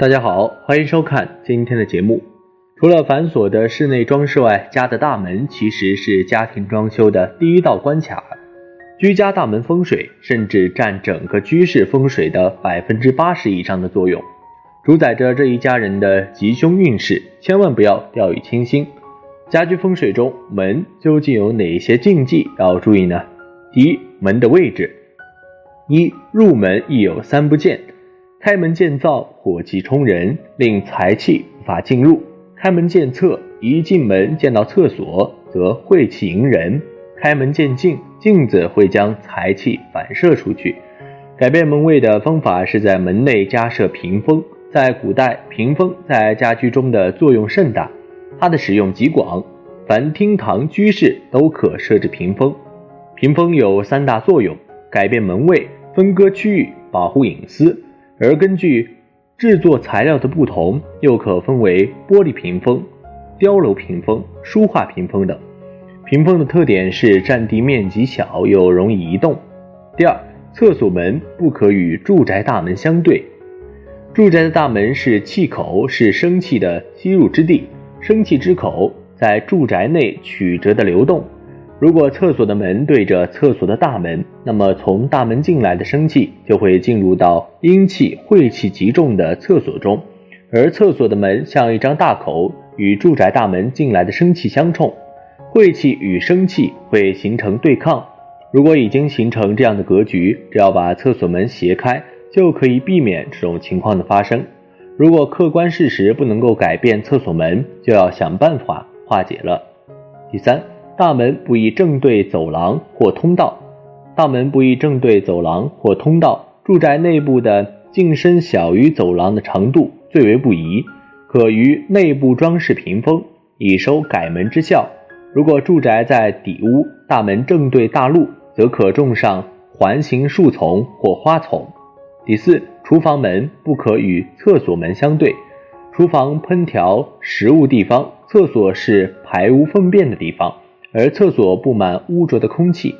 大家好，欢迎收看今天的节目。除了繁琐的室内装饰外，家的大门其实是家庭装修的第一道关卡。居家大门风水甚至占整个居室风水的百分之八十以上的作用，主宰着这一家人的吉凶运势。千万不要掉以轻心。家居风水中，门究竟有哪些禁忌要注意呢？第一，门的位置。一入门亦有三不见。开门见灶，火气冲人，令财气无法进入；开门见侧，一进门见到厕所，则晦气迎人；开门见镜，镜子会将财气反射出去。改变门卫的方法是在门内加设屏风。在古代，屏风在家居中的作用甚大，它的使用极广，凡厅堂、居室都可设置屏风。屏风有三大作用：改变门卫、分割区域、保护隐私。而根据制作材料的不同，又可分为玻璃屏风、雕镂屏风、书画屏风等。屏风的特点是占地面积小又容易移动。第二，厕所门不可与住宅大门相对。住宅的大门是气口，是生气的吸入之地，生气之口在住宅内曲折的流动。如果厕所的门对着厕所的大门，那么从大门进来的生气就会进入到阴气、晦气极重的厕所中，而厕所的门像一张大口，与住宅大门进来的生气相冲，晦气与生气会形成对抗。如果已经形成这样的格局，只要把厕所门斜开，就可以避免这种情况的发生。如果客观事实不能够改变厕所门，就要想办法化解了。第三。大门不宜正对走廊或通道，大门不宜正对走廊或通道。住宅内部的进深小于走廊的长度最为不宜，可于内部装饰屏风，以收改门之效。如果住宅在底屋，大门正对大路，则可种上环形树丛或花丛。第四，厨房门不可与厕所门相对。厨房烹调食物地方，厕所是排污粪便的地方。而厕所布满污浊的空气，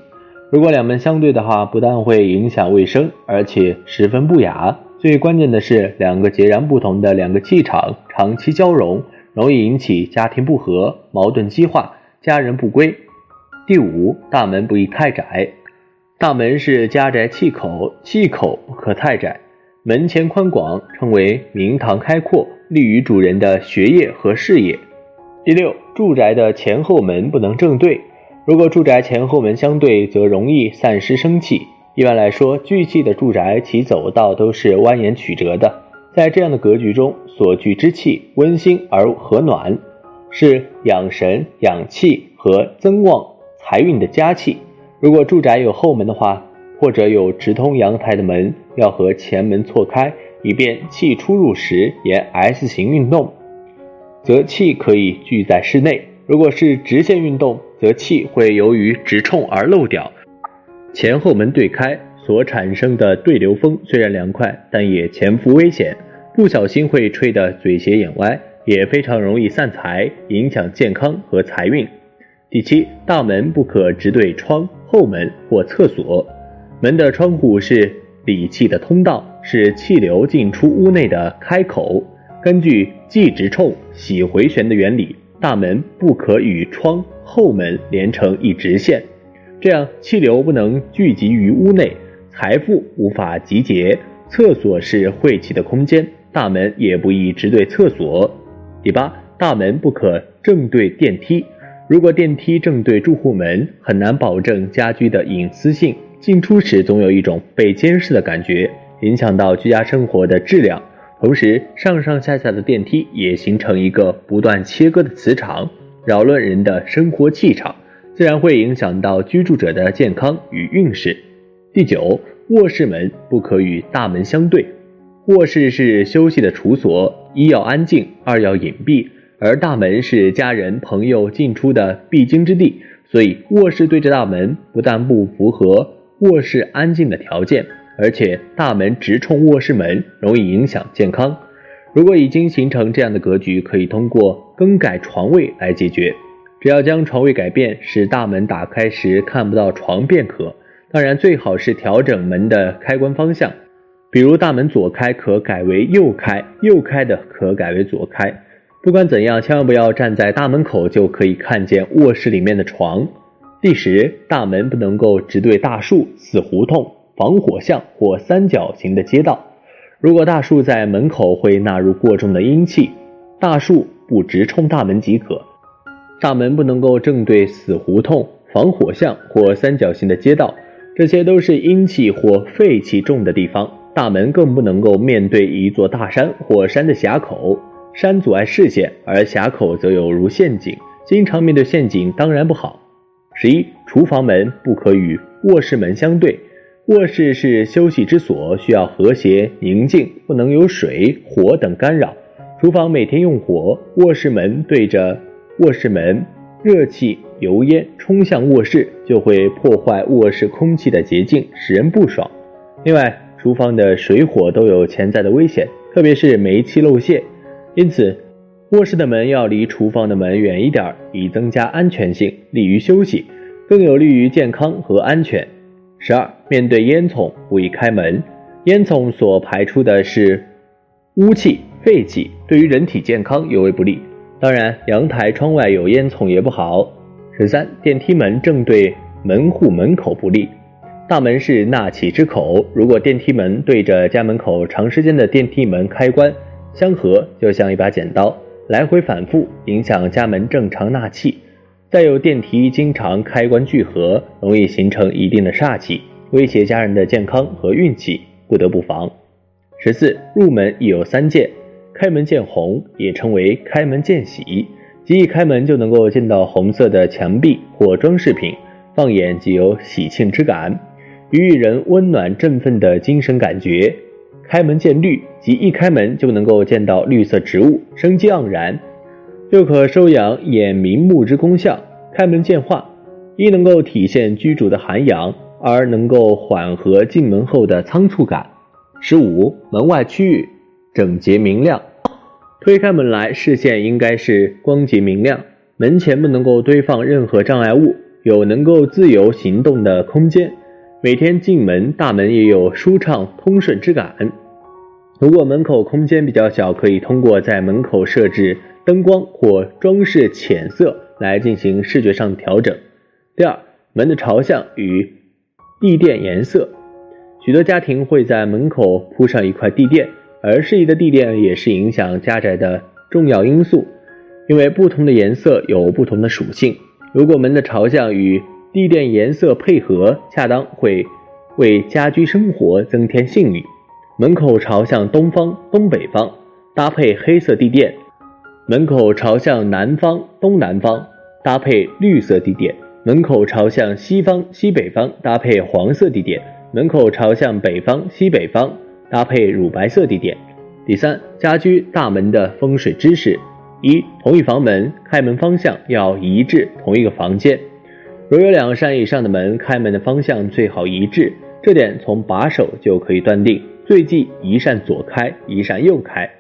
如果两门相对的话，不但会影响卫生，而且十分不雅。最关键的是，两个截然不同的两个气场长期交融，容易引起家庭不和、矛盾激化、家人不归。第五，大门不宜太窄。大门是家宅气口，气口不可太窄。门前宽广，称为明堂开阔，利于主人的学业和事业。第六，住宅的前后门不能正对。如果住宅前后门相对，则容易散失生气。一般来说，聚气的住宅其走道都是蜿蜒曲折的。在这样的格局中，所聚之气温馨而和暖，是养神养气和增旺财运的佳气。如果住宅有后门的话，或者有直通阳台的门，要和前门错开，以便气出入时沿 S 型运动。则气可以聚在室内；如果是直线运动，则气会由于直冲而漏掉。前后门对开所产生的对流风虽然凉快，但也潜伏危险，不小心会吹得嘴斜眼歪，也非常容易散财，影响健康和财运。第七，大门不可直对窗、后门或厕所。门的窗户是理气的通道，是气流进出屋内的开口。根据既直冲喜回旋的原理，大门不可与窗后门连成一直线，这样气流不能聚集于屋内，财富无法集结。厕所是晦气的空间，大门也不宜直对厕所。第八，大门不可正对电梯，如果电梯正对住户门，很难保证家居的隐私性，进出时总有一种被监视的感觉，影响到居家生活的质量。同时，上上下下的电梯也形成一个不断切割的磁场，扰乱人的生活气场，自然会影响到居住者的健康与运势。第九，卧室门不可与大门相对。卧室是休息的处所，一要安静，二要隐蔽，而大门是家人朋友进出的必经之地，所以卧室对着大门，不但不符合卧室安静的条件。而且大门直冲卧室门，容易影响健康。如果已经形成这样的格局，可以通过更改床位来解决。只要将床位改变，使大门打开时看不到床便可。当然，最好是调整门的开关方向，比如大门左开可改为右开，右开的可改为左开。不管怎样，千万不要站在大门口就可以看见卧室里面的床。第十，大门不能够直对大树、死胡同、防火巷或三角形的街道。如果大树在门口会纳入过重的阴气，大树不直冲大门即可。大门不能够正对死胡同、防火巷或三角形的街道，这些都是阴气或废气重的地方。大门更不能够面对一座大山或山的峡口，山阻碍视线，而峡口则有如陷阱，经常面对陷阱当然不好。十一，厨房门不可与卧室门相对。卧室是休息之所，需要和谐宁静，不能有水火等干扰。厨房每天用火，卧室门对着卧室门，热气油烟冲向卧室，就会破坏卧室空气的洁净，使人不爽。另外，厨房的水火都有潜在的危险，特别是煤气漏泄，因此卧室的门要离厨房的门远一点，以增加安全性，利于休息，更有利于健康和安全。十二，面对烟囱不宜开门，烟囱所排出的是污气、废气，对于人体健康尤为不利。当然，阳台窗外有烟囱也不好。十三，电梯门正对门户门口不利，大门是纳气之口，如果电梯门对着家门口，长时间的电梯门开关相合，就像一把剪刀，来回反复，影响家门正常纳气。再有电梯经常开关聚合，容易形成一定的煞气，威胁家人的健康和运气，不得不防。十四，入门亦有三见，开门见红，也称为开门见喜，即一开门就能够见到红色的墙壁或装饰品，放眼即有喜庆之感，予予人温暖振奋的精神感觉。开门见绿，即一开门就能够见到绿色植物，生机盎然。又可收养眼明目之功效。开门见化，一能够体现居主的涵养，而能够缓和进门后的仓促感。十五，门外区域整洁明亮，推开门来，视线应该是光洁明亮。门前不能够堆放任何障碍物，有能够自由行动的空间。每天进门，大门也有舒畅通顺之感。如果门口空间比较小，可以通过在门口设置。灯光或装饰浅色来进行视觉上的调整。第二，门的朝向与地垫颜色，许多家庭会在门口铺上一块地垫，而适宜的地垫也是影响家宅的重要因素，因为不同的颜色有不同的属性。如果门的朝向与地垫颜色配合恰当，会为家居生活增添信誉。门口朝向东方、东北方，搭配黑色地垫。门口朝向南方、东南方，搭配绿色地垫；门口朝向西方、西北方，搭配黄色地垫；门口朝向北方、西北方，搭配乳白色地垫。第三，家居大门的风水知识：一、同一房门开门方向要一致，同一个房间。若有两扇以上的门，开门的方向最好一致，这点从把手就可以断定。最忌一扇左开，一扇右开。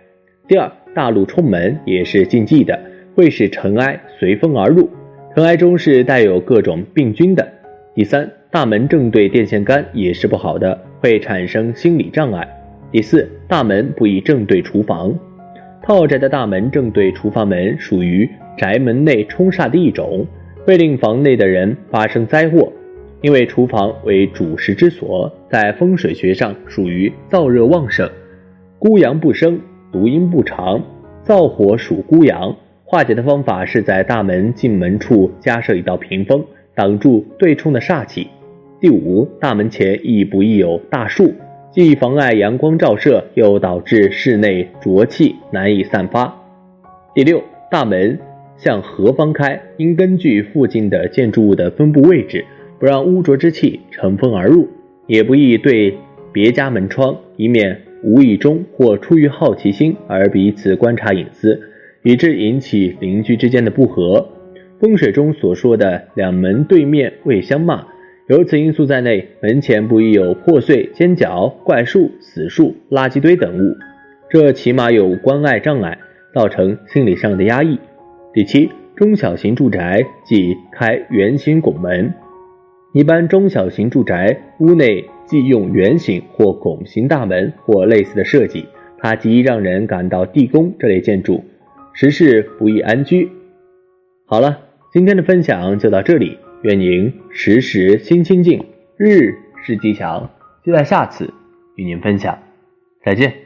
第二。大路冲门也是禁忌的，会使尘埃随风而入，尘埃中是带有各种病菌的。第三，大门正对电线杆也是不好的，会产生心理障碍。第四，大门不宜正对厨房。套宅的大门正对厨房门，属于宅门内冲煞的一种，会令房内的人发生灾祸。因为厨房为主食之所，在风水学上属于燥热旺盛，孤阳不生。独阴不长，燥火属孤阳，化解的方法是在大门进门处加设一道屏风，挡住对冲的煞气。第五，大门前亦不宜有大树，既妨碍阳光照射，又导致室内浊气难以散发。第六，大门向何方开，应根据附近的建筑物的分布位置，不让污浊之气乘风而入，也不宜对别家门窗，以免。无意中或出于好奇心而彼此观察隐私，以致引起邻居之间的不和。风水中所说的两门对面未相骂，有此因素在内，门前不宜有破碎、尖角、怪树、死树、垃圾堆等物，这起码有关爱障碍，造成心理上的压抑。第七，中小型住宅忌开圆形拱门，一般中小型住宅屋内忌用圆形或拱形大门或类似的设计，它极易让人感到地宫这类建筑，实是不易安居。好了，今天的分享就到这里，愿您时时心清静，日日是吉祥。期待下次与您分享，再见。